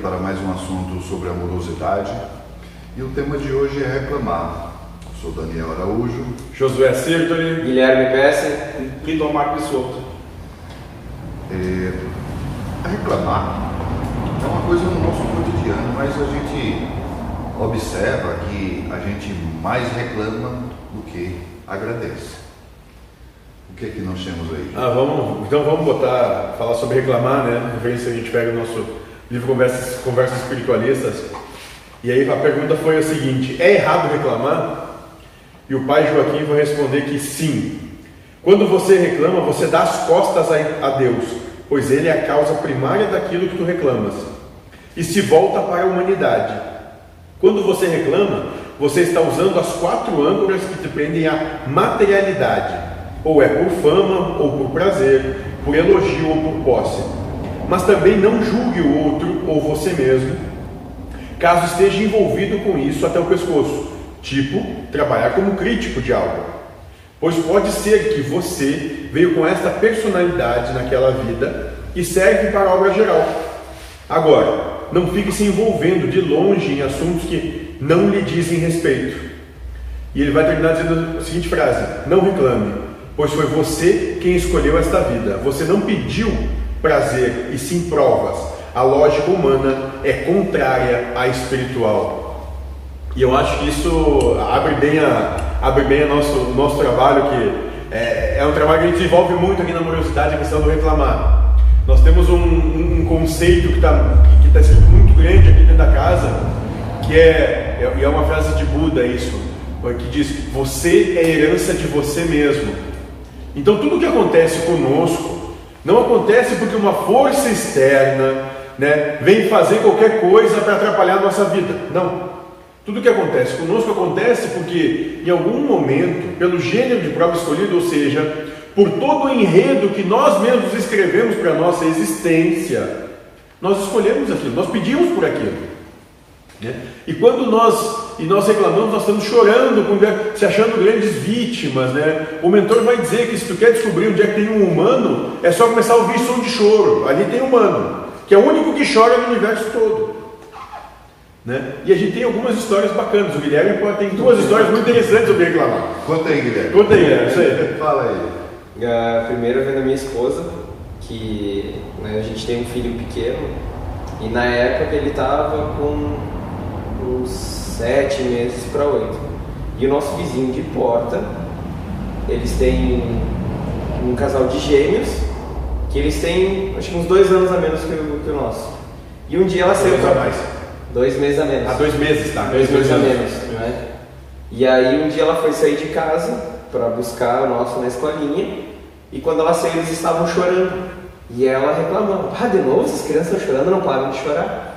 para mais um assunto sobre amorosidade. E o tema de hoje é reclamar. Sou Daniel Araújo. Josué Sirtoli. Guilherme Pesce. Lindomar Pissotto. É, reclamar é uma coisa no nosso cotidiano, mas a gente observa que a gente mais reclama do que agradece. O que é que nós temos aí? Ah, vamos, então vamos botar, falar sobre reclamar, né? Referência a gente pega o nosso livro Conversas, Conversas Espiritualistas. E aí a pergunta foi a seguinte: é errado reclamar? E o pai Joaquim vai responder que sim. Quando você reclama, você dá as costas a Deus, pois Ele é a causa primária daquilo que tu reclamas, e se volta para a humanidade. Quando você reclama, você está usando as quatro âncoras que te prendem à materialidade, ou é por fama, ou por prazer, por elogio ou por posse. Mas também não julgue o outro ou você mesmo, caso esteja envolvido com isso até o pescoço, tipo trabalhar como crítico de algo. Pois pode ser que você veio com esta personalidade naquela vida e serve para a obra geral. Agora, não fique se envolvendo de longe em assuntos que não lhe dizem respeito. E ele vai terminar dizendo a seguinte frase: Não reclame, pois foi você quem escolheu esta vida. Você não pediu prazer e sim provas. A lógica humana é contrária à espiritual. E eu acho que isso abre bem a, abre bem o nosso, nosso trabalho, que é, é um trabalho que a gente desenvolve muito aqui na Amorosidade, a questão do reclamar. Nós temos um, um, um conceito que está que tá escrito muito grande aqui dentro da casa, que é, é, é uma frase de Buda isso, que diz, você é herança de você mesmo. Então tudo que acontece conosco, não acontece porque uma força externa né, vem fazer qualquer coisa para atrapalhar a nossa vida. Não. Tudo que acontece conosco acontece porque, em algum momento, pelo gênero de prova escolhido, ou seja, por todo o enredo que nós mesmos escrevemos para a nossa existência, nós escolhemos aquilo, nós pedimos por aquilo. Né? E quando nós e nós reclamamos, nós estamos chorando, se achando grandes vítimas. Né? O mentor vai dizer que se tu quer descobrir onde é que tem um humano, é só começar a ouvir som de choro. Ali tem humano, que é o único que chora no universo todo. Né? E a gente tem algumas histórias bacanas. O Guilherme tem duas histórias muito interessantes sobre reclamar. Conta aí, Guilherme. Conta aí, é isso aí. Fala aí. A primeira vem da minha esposa, que né, a gente tem um filho pequeno, e na época ele estava com sete meses para oito. E o nosso vizinho de porta, eles têm um casal de gêmeos, que eles têm acho que uns dois anos a menos que o, que o nosso. E um dia ela saiu para mais. Dois meses a menos. Ah, dois meses, tá? Dois, dois meses a menos, né? E aí um dia ela foi sair de casa para buscar o nosso na escolinha, e quando ela saiu eles estavam chorando. E ela reclamando, ah, de novo essas crianças estão chorando, não param de chorar.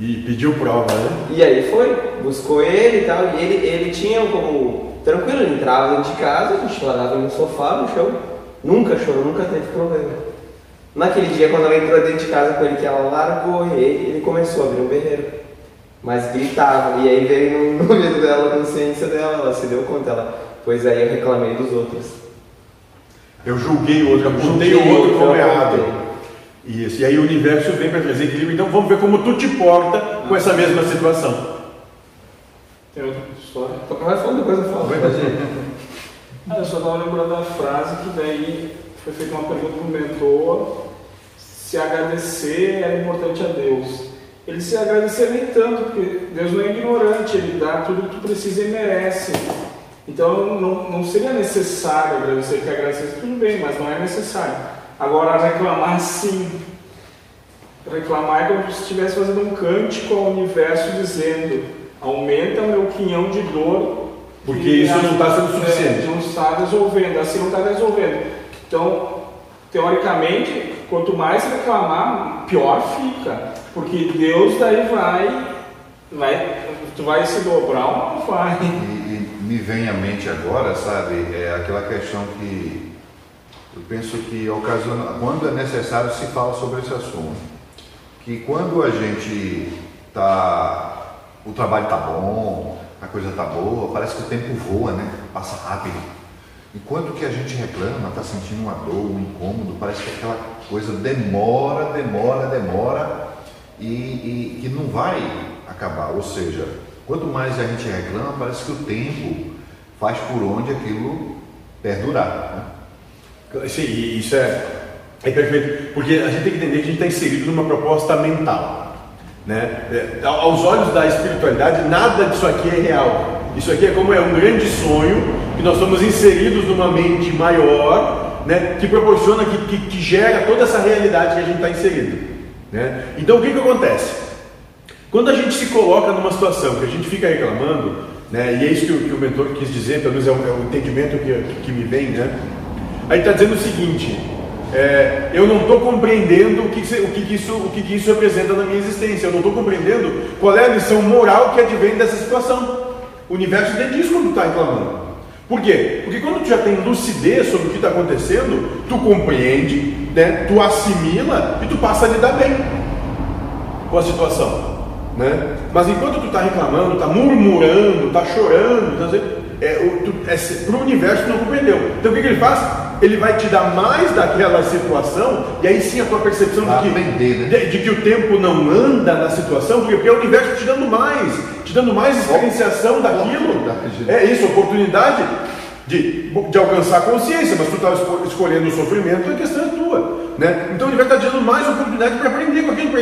E pediu prova, né? E aí foi, buscou ele e tal, e ele, ele tinha como. Tranquilo, ele entrava dentro de casa, a gente largava no sofá, no chão, nunca chorou, nunca teve problema. Naquele dia, quando ela entrou dentro de casa com ele, que ela largou ele, ele começou a abrir um berreiro. Mas gritava, e aí veio no, no medo dela a consciência dela, ela se deu conta, ela, pois aí eu reclamei dos outros. Eu julguei o outro, apontei o outro como errado. Isso, e aí o universo vem para trazer equilíbrio. Então vamos ver como tu te porta com essa mesma situação. Tem outra história? Vai falando depois eu falo. Ah, eu só estava lembrando da frase que daí foi feita uma pergunta para o mentor se agradecer é importante a Deus. Ele se agradecer nem tanto, porque Deus não é ignorante, Ele dá tudo que tu precisa e merece. Então não, não seria necessário agradecer, que agradecer tudo bem, mas não é necessário. Agora reclamar sim. Reclamar é como se estivesse fazendo um cântico ao universo dizendo aumenta o meu quinhão de dor. Porque isso não está sendo suficiente. É, não está resolvendo, assim não está resolvendo. Então, teoricamente, quanto mais reclamar, pior fica. Porque Deus daí vai, vai tu vai se dobrar ou não vai? me vem à mente agora, sabe, é aquela questão que eu penso que ocasiona, quando é necessário se fala sobre esse assunto. Que quando a gente tá, o trabalho tá bom, a coisa tá boa, parece que o tempo voa, né? Passa rápido. Enquanto que a gente reclama, está sentindo uma dor, um incômodo, parece que aquela coisa demora, demora, demora e, e que não vai acabar. Ou seja, quanto mais a gente reclama, parece que o tempo faz por onde aquilo perdurar. Né? Sim, isso é, é perfeito, porque a gente tem que entender que a gente está inserido numa proposta mental. Né? É, aos olhos da espiritualidade, nada disso aqui é real. Isso aqui é como é um grande sonho que nós somos inseridos numa mente maior, né? que proporciona, que, que, que gera toda essa realidade que a gente está inserido. Né? Então o que, que acontece? Quando a gente se coloca numa situação que a gente fica reclamando, né? e é isso que o, que o mentor quis dizer, pelo menos é o, é o entendimento que, que me vem, né? Aí está dizendo o seguinte: é, eu não estou compreendendo o, que, o, que, isso, o que, isso representa na minha existência, eu não estou compreendendo qual é a lição moral que advém dessa situação. O universo te diz quando está reclamando. Por quê? Porque quando tu já tem lucidez sobre o que está acontecendo, tu compreende, né? tu assimila e tu passa a lidar bem com a situação. Né? Mas enquanto tu está reclamando, está murmurando, está chorando, tá é, é, para o universo não compreendeu. Então o que, que, ele faz? Ele vai te dar mais daquela situação, e aí sim a tua percepção de que, aprender, né? de, de, que o tempo não anda na situação, porque, porque é o universo te dando mais, te dando mais experienciação daquilo. É isso, oportunidade de, de alcançar a consciência, mas tu está escolhendo o sofrimento, a questão é tua. Né? Então o universo está te dando mais oportunidade para aprender com aquilo,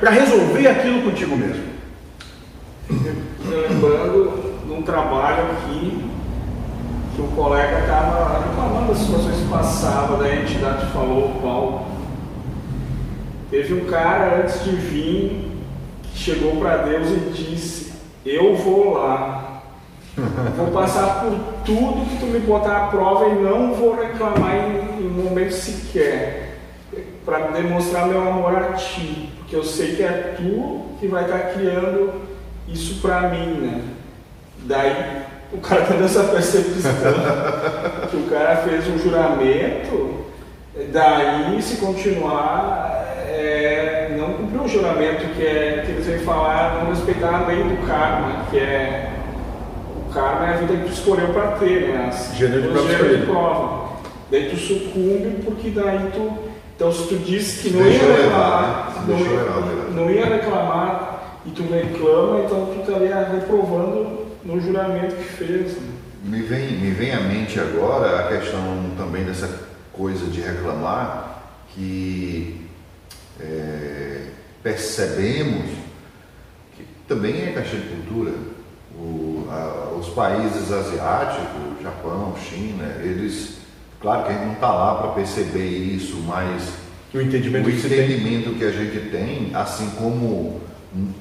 para resolver aquilo contigo mesmo. Lembrando num trabalho aqui o colega estava reclamando das situações que passava, da entidade falou, Paulo. Teve um cara antes de vir que chegou para Deus e disse: Eu vou lá, vou passar por tudo que tu me botar à prova e não vou reclamar em, em momento sequer, para demonstrar meu amor a ti, porque eu sei que é tu que vai estar tá criando isso para mim, né? Daí o cara tendo essa percepção que o cara fez um juramento, daí se continuar, é, não cumpriu o juramento que, é, que eles vêm falar, não respeitar a lei do karma, que é o karma é a vida que tu escolheu para ter, né? As, gênero de, de prova. Daí tu sucumbe porque daí tu. Então se tu disse que não ia reclamar, né? não, não ia reclamar e tu reclama, então tu estaria reprovando no juramento que fez. Né? Me, vem, me vem à mente agora a questão também dessa coisa de reclamar que é, percebemos que também é caixa de cultura. O, a, os países asiáticos, Japão, China, eles, claro que a gente não está lá para perceber isso, mas o entendimento, o entendimento que a gente tem, assim como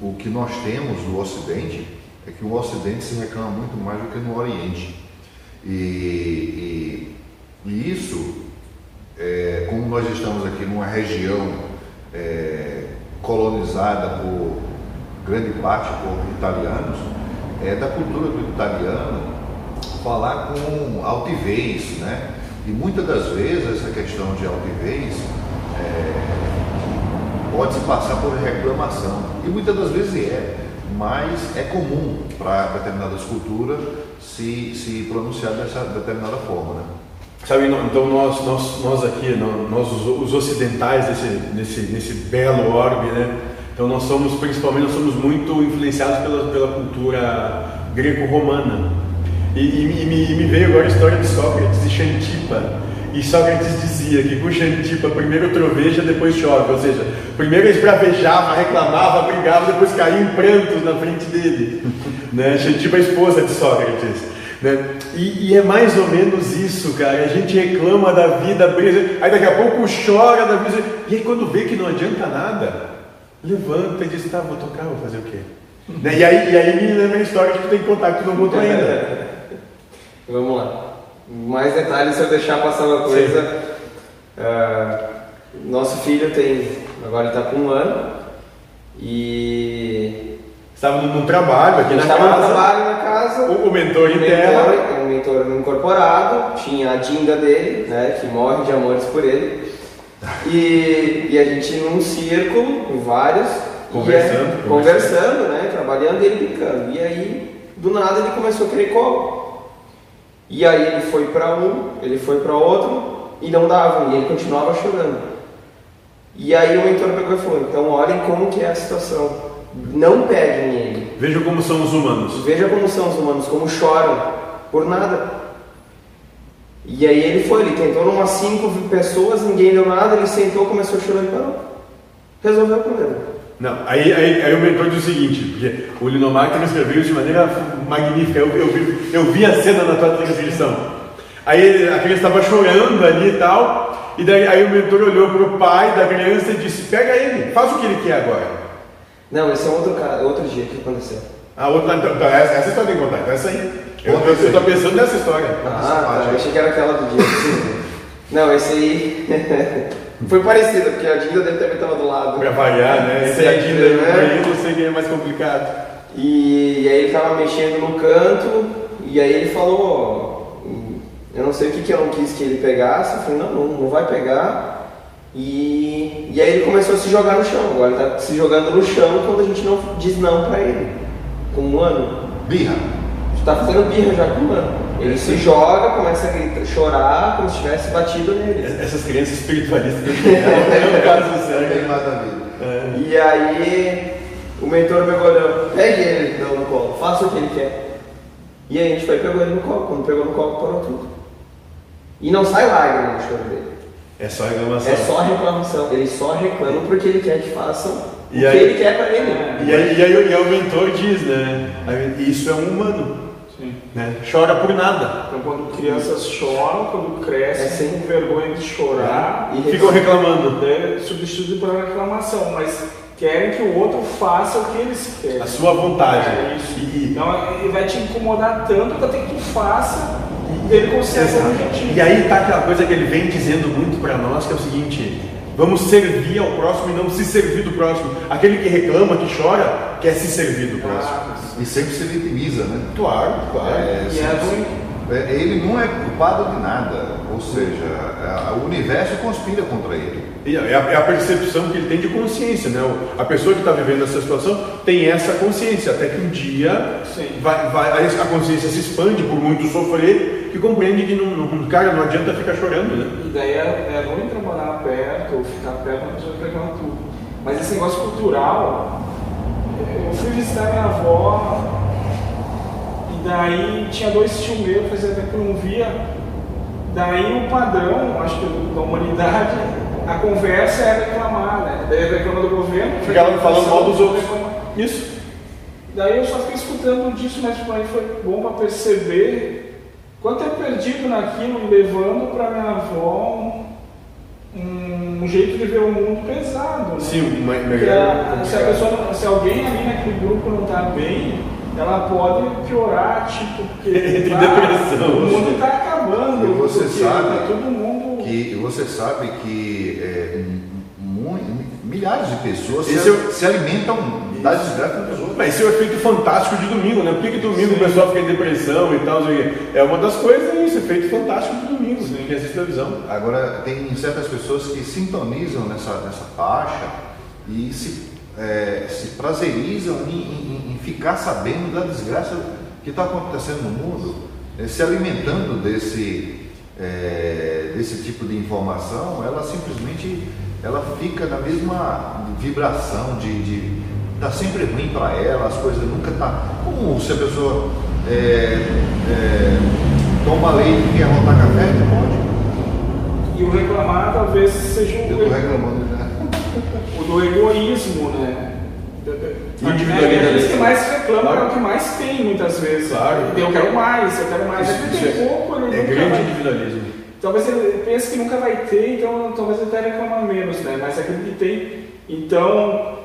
o que nós temos no Ocidente, é que o Ocidente se reclama muito mais do que no Oriente. E, e, e isso, é, como nós estamos aqui numa região é, colonizada por grande parte por italianos, é da cultura do italiano falar com altivez, né? E muitas das vezes essa questão de altivez é, pode se passar por reclamação. E muitas das vezes é mas é comum para determinadas culturas se, se pronunciar dessa determinada forma. Né? Sabe, então nós, nós, nós aqui, nós os ocidentais desse, nesse, nesse belo orbe, né? Então nós somos, principalmente, nós somos muito influenciados pela, pela cultura greco-romana. E, e, e, me, veio agora a história de Sócrates e Xantipa. E Sócrates dizia que com Xantipa primeiro troveja, depois chove. Ou seja, primeiro esbravejava, reclamava, brigava, depois caía em prantos na frente dele. né? Xantipa, esposa de Sócrates. Né? E, e, é mais ou menos isso, cara. A gente reclama da vida, brisa, aí daqui a pouco chora da vida. E aí quando vê que não adianta nada, levanta e diz, tá, vou tocar, vou fazer o quê? né? e, aí, e aí me lembra a história que tu tem que contar tu não contou ainda. Vamos lá mais detalhes se eu deixar passar uma coisa. Uh, nosso filho tem, agora está com um ano e estava no trabalho aqui na estava casa. no trabalho na casa. O, o mentor em terra. O mentor incorporado, tinha a Dinda dele, né, que morre de amores por ele. E, e a gente num círculo, vários, conversando, conversando, conversando, né, trabalhando e ele brincando. E aí, do nada, ele começou a querer colo. E aí ele foi para um, ele foi para outro e não dava, e ele continuava chorando. E aí o mentor pegou e falou, então olhem como que é a situação. Não peguem ele. Veja como são os humanos. Veja como são os humanos, como choram por nada. E aí ele foi, ele tentou umas cinco pessoas, ninguém deu nada, ele sentou, começou a chorar e parou. Resolveu o problema. Não, aí, aí, aí o mentor diz o seguinte, porque o Linomar transcreveu isso de maneira magnífica, eu, eu, vi, eu vi a cena na tua transcrição. Aí a criança estava chorando ali e tal, e daí aí o mentor olhou para o pai da criança e disse, pega ele, faz o que ele quer agora. Não, esse é outro, cara, outro dia que aconteceu. A outra, então, então, essa, essa história tem que contar, então essa aí. Eu, tô pensando nessa história. Ah, tá, eu achei que era aquela do dia. Não, esse aí foi parecido, porque a Dinda deve ter estava do lado. Pra variar, né? Esse a Dinda né? eu sei que é mais complicado. E, e, aí ele tava mexendo no canto, e aí ele falou, eu não sei o que, que eu não quis que ele pegasse, eu falei, não, não, não vai pegar. E, e aí ele começou a se jogar no chão, agora ele tá se jogando no chão quando a gente não diz não pra ele. Com um ano. Birra. Tá fazendo birra já com um ano. Ele se joga, começa a gritar, chorar como se tivesse batido nele. Essas crianças espiritualistas é o caso do céu. É. E aí o mentor me olhou, pegue ele então, no colo, faça o que ele quer. E aí a gente foi e pegou ele no colo. Quando pegou no colo, parou tudo. E não sai lágrima no choro dele. É só reclamação. É só reclamação. Ele só reclama porque ele quer que façam o que ele quer para ele. E aí, e aí, e aí o mentor diz, né? Isso é um humano. Né? Chora por nada. Então, quando crianças choram, quando crescem, é com vergonha de chorar, é. e ficam reclamando. Né? Substitui por reclamação, mas querem que o outro faça o que eles querem. A sua vontade. É isso. E... Então, ele vai te incomodar tanto até que tu faça ele consegue. E aí tá aquela coisa que ele vem dizendo muito para nós, que é o seguinte Vamos servir ao próximo e não se servir do próximo. Aquele que reclama, que chora, quer se servir do próximo. Ah, e sempre se vitimiza, né? Claro, claro. É, é, é, ele não é culpado de nada, ou seja, o universo conspira contra ele. E é a, é a percepção que ele tem de consciência, né? A pessoa que está vivendo essa situação tem essa consciência, até que um dia vai, vai, a consciência se expande por muito sofrer que compreende que não, não, cara, não adianta ficar chorando, né? E daí é, é ruim trabalhar perto ou ficar perto da pessoa pegando tudo. Mas esse negócio cultural, eu fui visitar minha avó e daí tinha dois tios meus, fazia tempo que eu não via. Daí o padrão, acho que da humanidade, a conversa era reclamar, né? Daí reclama do governo. Ficava falando mal dos outros. Isso. Daí eu só fiquei escutando disso, mas para mim foi bom para perceber Quanto é perdido naquilo, levando para minha avó um, um, jeito de ver o mundo pesado. Né? Sim, uma, uma a, se, a pessoa, se alguém ali naquele grupo não está bem, ela pode piorar, tipo, porque tá, depressão. o mundo está acabando. E você sabe tá todo mundo... que você sabe que é, milhares de pessoas se, é... se alimentam da desgraça dos outros. Mas esse é o efeito fantástico de domingo, né? Por que, que domingo Sim. o pessoal fica em depressão e tal? É uma das coisas, isso, efeito fantástico de domingo, Sim. que assiste televisão. Agora, tem certas pessoas que sintonizam nessa, nessa faixa e se, é, se prazerizam em, em, em, ficar sabendo da desgraça que está acontecendo no mundo, é, se alimentando desse, é, desse tipo de informação, ela simplesmente ela fica na mesma vibração de, de tá sempre ruim para ela, as coisas nunca tá. Como se a pessoa é, é, toma leite e quer rotar café, pode. E o reclamar talvez seja o. Eu tô reclamando, né? O do egoísmo, né? Individualidade. É, que mais reclama claro. é o que mais tem muitas vezes. Claro. Eu quero mais, eu quero mais. Isso, isso tem é, pouco, ele é grande vai... individualismo. Talvez ele pense que nunca vai ter, então talvez ele até reclama menos, né? Mas aquele que tem, então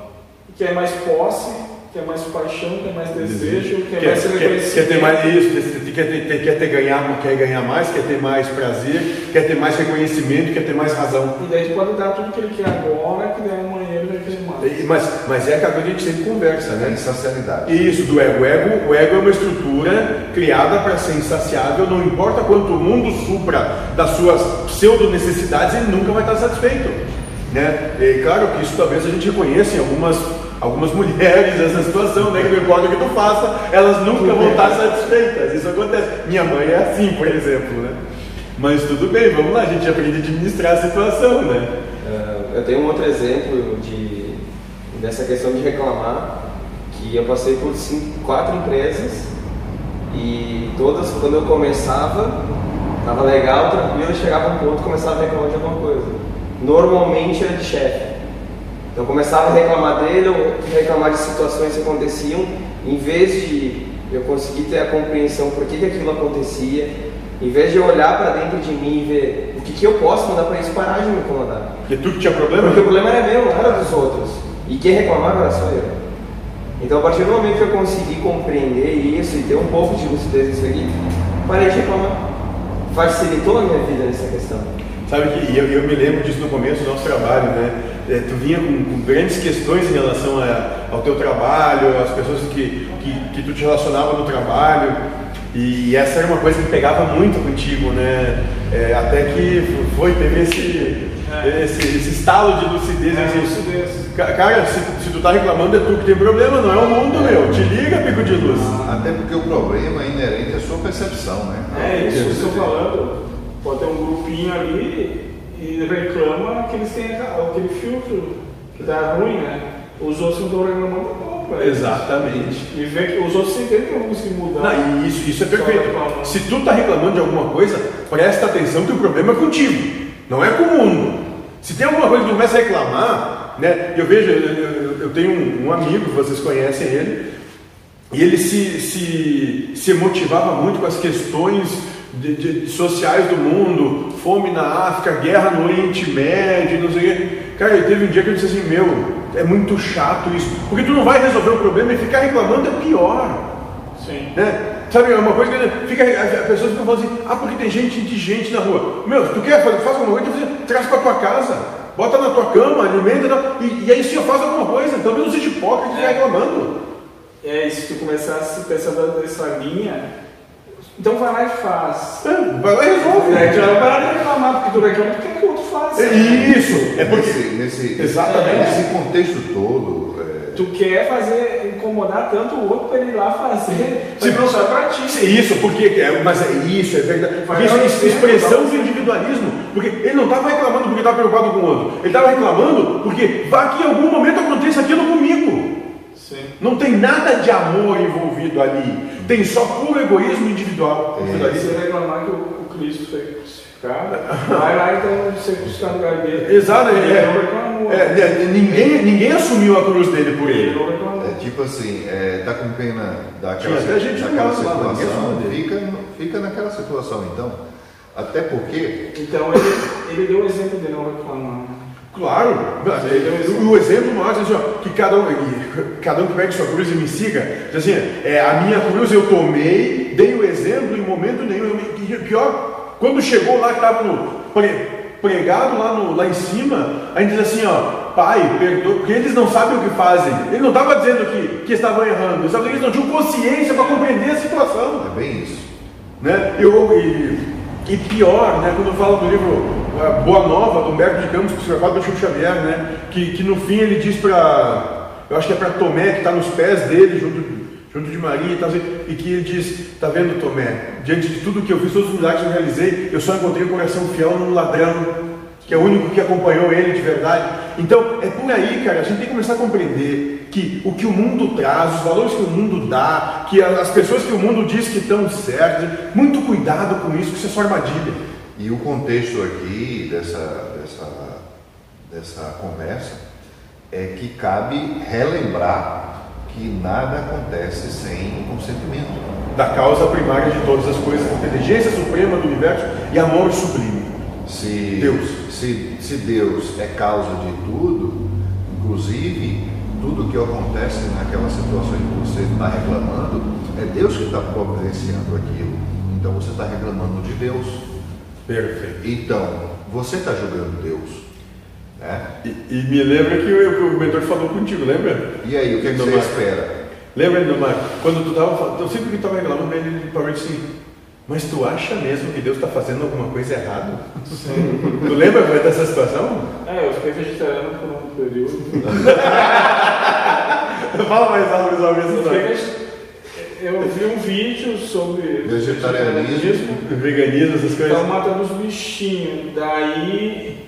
quer mais posse, quer mais paixão, quer mais desejo, quer, quer mais ser quer, quer ter mais isso, quer ter, quer ter ganhar, quer ganhar mais, quer ter mais prazer, quer ter mais reconhecimento, quer ter mais razão. E daí pode dar tudo que ele quer agora, que daí amanhã ele vai querer. Mas, mas é aquilo que a gente sempre conversa, né? Insaciabilidade. Isso, do ego. O ego, o ego é uma estrutura criada para ser insaciável, não importa quanto o mundo supra das suas pseudo necessidades, ele nunca vai estar satisfeito. Né? E claro que isso talvez a gente reconheça em algumas algumas mulheres nessa situação, né? Que não importa o que tu faça, elas nunca vão estar satisfeitas. Isso acontece. Minha mãe é assim, por exemplo, né? Mas tudo bem, vamos lá, a gente aprende a administrar a situação, né? Uh, eu tenho um outro exemplo de, dessa questão de reclamar, que eu passei por cinco, quatro empresas e todas, quando eu começava, tava legal, tranquilo, chegava um ponto começava a reclamar de alguma coisa. Normalmente era de chefe. Então eu começava a reclamar dele ou reclamar de situações que aconteciam, em vez de eu conseguir ter a compreensão por que, que aquilo acontecia, em vez de eu olhar para dentro de mim e ver o que, que eu posso mudar para isso parar de me incomodar. Porque tu que tinha problema? Porque o problema era meu, não era dos outros. E quem reclamava era só eu. Então, a partir do momento que eu consegui compreender isso e ter um pouco de lucidez nisso aqui, parei de reclamar. Facilitou a minha vida nessa questão. Sabe que eu, eu me lembro disso no começo do nosso trabalho, né? É, tu vinha com, com, grandes questões em relação a, ao teu trabalho, às pessoas que, que, que tu te relacionava no trabalho. E essa era uma coisa que pegava muito contigo, né? É, até que foi, teve esse, é. esse, esse estalo de lucidez. É, assim, lucidez. Cara, se, se, tu tá reclamando é tu que tem problema, não é o mundo, meu. Te liga, pico de luz. Até porque o problema é inerente à sua percepção, né? É isso que eu estou falando. Pode ter um grupinho ali e reclama que eles têm aquele filtro que dá ruim, né? Os outros não estão reclamando Exatamente. E ver que os outros entendem que eu consigo mudar. Não, isso, isso é perfeito. Se tu está reclamando de alguma coisa, presta atenção que o problema é contigo, não é com o mundo. Se tem alguma coisa que tu começa a reclamar, né? Eu vejo, eu, eu tenho um, um, amigo, vocês conhecem ele, e ele se, se, se motivava muito com as questões de, de, sociais do mundo, fome na África, guerra no Oriente Médio, não sei o quê. Cara, teve um dia que eu disse assim, meu, é muito chato isso. Porque tu não vai resolver o problema e ficar reclamando é pior. Sim. Né? Sabe, é uma coisa que fica, a pessoa fica falando assim, ah, porque tem gente indigente na rua. Meu, tu quer fazer, faz alguma coisa, traz para tua casa, bota na tua cama, alimenta, e, e aí sim faz alguma coisa, então não seja hipócrita e é. reclamando. É, e se tu começar a se pensar dessa linha, então vai lá e faz. É, vai lá e resolve. É, já vai parar de reclamar, porque tu reclama, porque é que o outro faz. É isso. É porque, nesse, nesse, exatamente. nesse contexto todo. É... Tu quer fazer, incomodar tanto o outro para ele ir lá fazer, se não só para ti. Isso, porque, é, mas é isso, é verdade. Isso é expressão do individualismo. Porque ele não estava reclamando porque estava preocupado com o outro. Ele estava reclamando porque vai que em algum momento aconteça aquilo comigo. Sim. Não tem nada de amor envolvido ali. Tem só puro egoísmo individual. É. Você reclamar que o, Cristo foi crucificado, vai lá então ser crucificado no lugar dele. Exato, é, é, é, ninguém, ninguém assumiu a cruz dele por ele. É tipo assim, é, tá com pena daquela, daquela situação, fica, fica naquela situação então. Até porque. Então ele, ele deu o exemplo de não reclamar. Claro, o exemplo é assim, ó, que cada um, cada um que pegue sua cruz e me siga, diz assim, é, a minha cruz eu tomei, dei o exemplo em momento nenhum, e pior, quando chegou lá que estava pregado lá, no, lá em cima, a gente diz assim, ó, pai, perdoa, porque eles não sabem o que fazem, ele não estava dizendo que, que estavam errando, eles, eles não tinham consciência para compreender a situação. É bem isso. Né? Eu, e, e pior, né, quando eu falo do livro Boa Nova, do Humberto de Campos, psicopata do Chico Xavier, né? Que, que no fim ele diz para, eu acho que é para Tomé, que está nos pés dele, junto, junto de Maria, e, tá, e que ele diz: Está vendo, Tomé, diante de tudo que eu fiz, todos os milagres que eu realizei, eu só encontrei um coração fiel num ladrão, que é o único que acompanhou ele de verdade. Então, é por aí, cara, a gente tem que começar a compreender que o que o mundo traz, os valores que o mundo dá, que as pessoas que o mundo diz que estão certas, muito cuidado com isso, que isso é só armadilha. E o contexto aqui dessa, dessa, dessa conversa é que cabe relembrar que nada acontece sem o consentimento. Da causa primária de todas as coisas, inteligência suprema do universo e amor sublime. Se Deus, se, se Deus é causa de tudo, inclusive tudo que acontece naquela situação que você está reclamando, é Deus que está providenciando aquilo. Então você está reclamando de Deus. Perfeito. Então, você está julgando Deus. Né? E, e, me lembra que o, o mentor falou contigo, lembra? E aí, o que, é que você espera? Lembra, Nomar? Quando tu estava eu sempre que estava reclamando, ele parou assim, mas tu acha mesmo que Deus está fazendo alguma coisa errada? Sim. tu lembra dessa situação? É, eu fiquei vegetariano por um período. Fala mais resolve essa história eu vi um vídeo sobre vegetarianismo, veganismo, essas coisas. Estão matando os bichinhos. Daí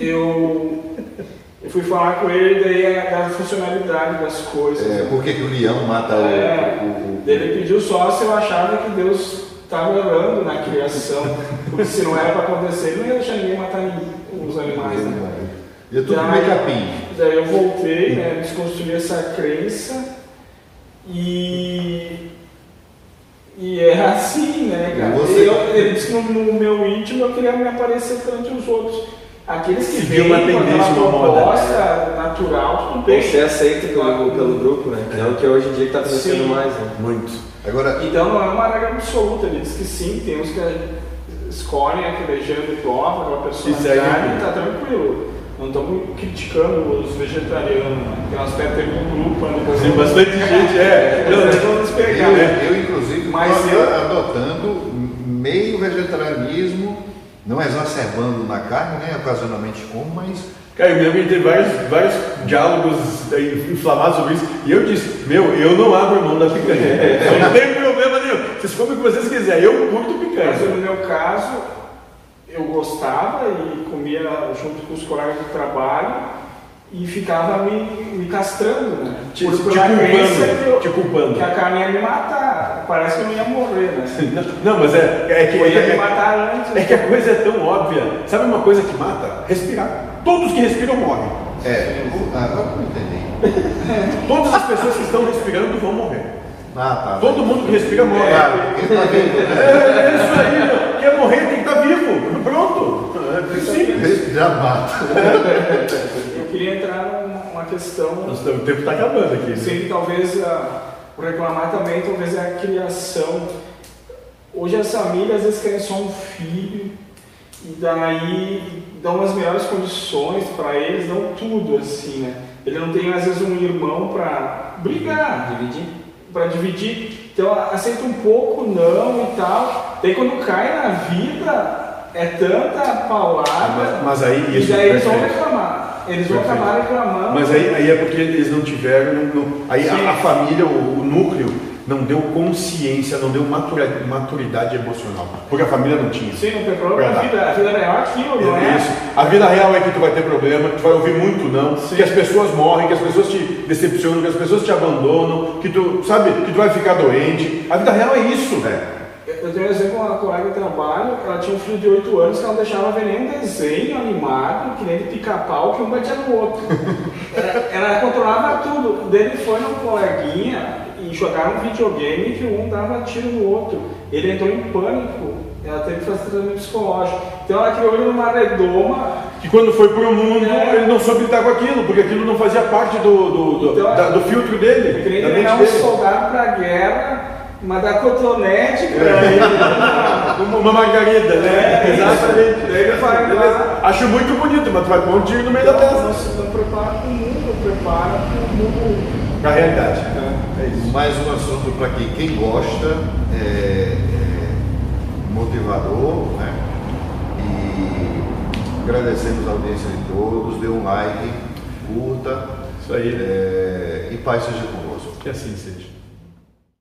eu Eu fui falar com ele daí da funcionalidade das coisas. É, por que, que o leão mata É, o, o, o- Ele pediu só se eu achava que Deus estava errando na criação. Porque se não era para acontecer, ele não ia deixar ninguém matar ninguém, os animais. Né? E é tudo Daí- meio capim. Daí eu voltei, né, desconstruí essa crença e. E é assim, né, cara? Você- Eu, ele disse que no, no meu íntimo eu queria me aparecer perante os outros. Aqueles que vêm uma tendência, uma moda. proposta natural, tudo bem. Tem que ser aceito pelo, pelo grupo, né? Que é o que hoje em dia está acontecendo mais, né? Muito. Agora, Então não é uma regra absoluta, ele diz que sim, tem uns que escolhem aquele gênero de prova, aquela personalidade, aquilo. tá tranquilo. Não estamos criticando os vegetarianos, né? Porque nós até temos um grupo ali. Tem bastante gente, é. Pegar. eu, né? eu, inclusive, Mas eu- adotando meio vegetarianismo, não exacerbando na carne, né? Ocasionalmente como, mas Cara, eu me teve vários, vários diálogos eh, inflamados sobre isso. E eu disse, meu, eu não abro mão da picanha. Eu não tenho problema nenhum. Vocês comem o que vocês quiserem. Eu curto Mas picanha. no meu caso, eu gostava e comia junto com os colegas de trabalho e ficava me, me castrando, né? Te, Por- te culpando. que eu- Te culpando. que a carne ia me matar. Parece que eu não ia morrer, né? Não, mas é, é que. Eu ia me É, matar antes. é que a coisa é tão óbvia. Sabe uma coisa que mata? Respirar. Todos que respiram morrem. é. Ah, agora eu entendi. Todas as pessoas que estão respirando vão morrer. Ah, tá. Todo mundo que respira morre. Ele tá vivo, É, né? é isso aí, meu. Quer morrer tem que estar vivo. Pronto. É simples. Já mata. Eu queria entrar numa questão, estamos- O tempo está acabando aqui. né? sim, talvez ah, o reclamar também, talvez é a criação. Hoje as famílias às vezes querem só um filho e daí dão as melhores condições para eles, dão tudo assim, né? Ele não tem às vezes um irmão para brigar, Dividir. para dividir. Então aceita um pouco, não e tal. Daí quando cai na vida é tanta paulada. Mas, mas aí E isso. daí eles vão reclamar. Eles vão Perfeito. acabar reclamando. Mas aí, aí é porque eles não tiveram. não- aí a, a família, o, o núcleo, não deu consciência, não deu maturidade emocional. Porque a família não tinha. Sim, não tem problema. A vida, a vida real é aquilo, não é? Isso. A vida real é que tu vai ter problema, que tu vai ouvir muito não, que as pessoas morrem, que as pessoas te decepcionam, que as pessoas te abandonam, que tu, sabe, que tu vai ficar doente. A vida real é isso, velho. Eu tenho um exemplo, uma colega de trabalho, ela tinha um filho de 8 anos que ela não deixava ver nenhum desenho animado, que nem de pica-pau, que um batia no outro. ela, ela controlava tudo. Dele foi num coleguinha e jogaram um videogame que um dava tiro no outro. Ele entrou em pânico, ela teve que fazer tratamento psicológico. Então ela criou ele numa redoma Que quando foi pro mundo, É. ele não soube lidar com aquilo, porque aquilo não fazia parte do, do, do, Então, da- do filtro dele, Eu queria da um dele. soldado pra guerra, mas dar cotonete pra ele. Uma, uma margarida, né? É, Exatamente. Ele vai Beleza. Acho muito bonito, mas tu vai pôr um tiro no meio da Não, testa. não se prepara para o mundo, prepara para o mundo. Na realidade. É isso. Mais um assunto para que quem gosta é, é motivador, né? E agradecemos a audiência de todos, dê um like, curta Isso aí. é, e paz seja convosco. Que assim seja.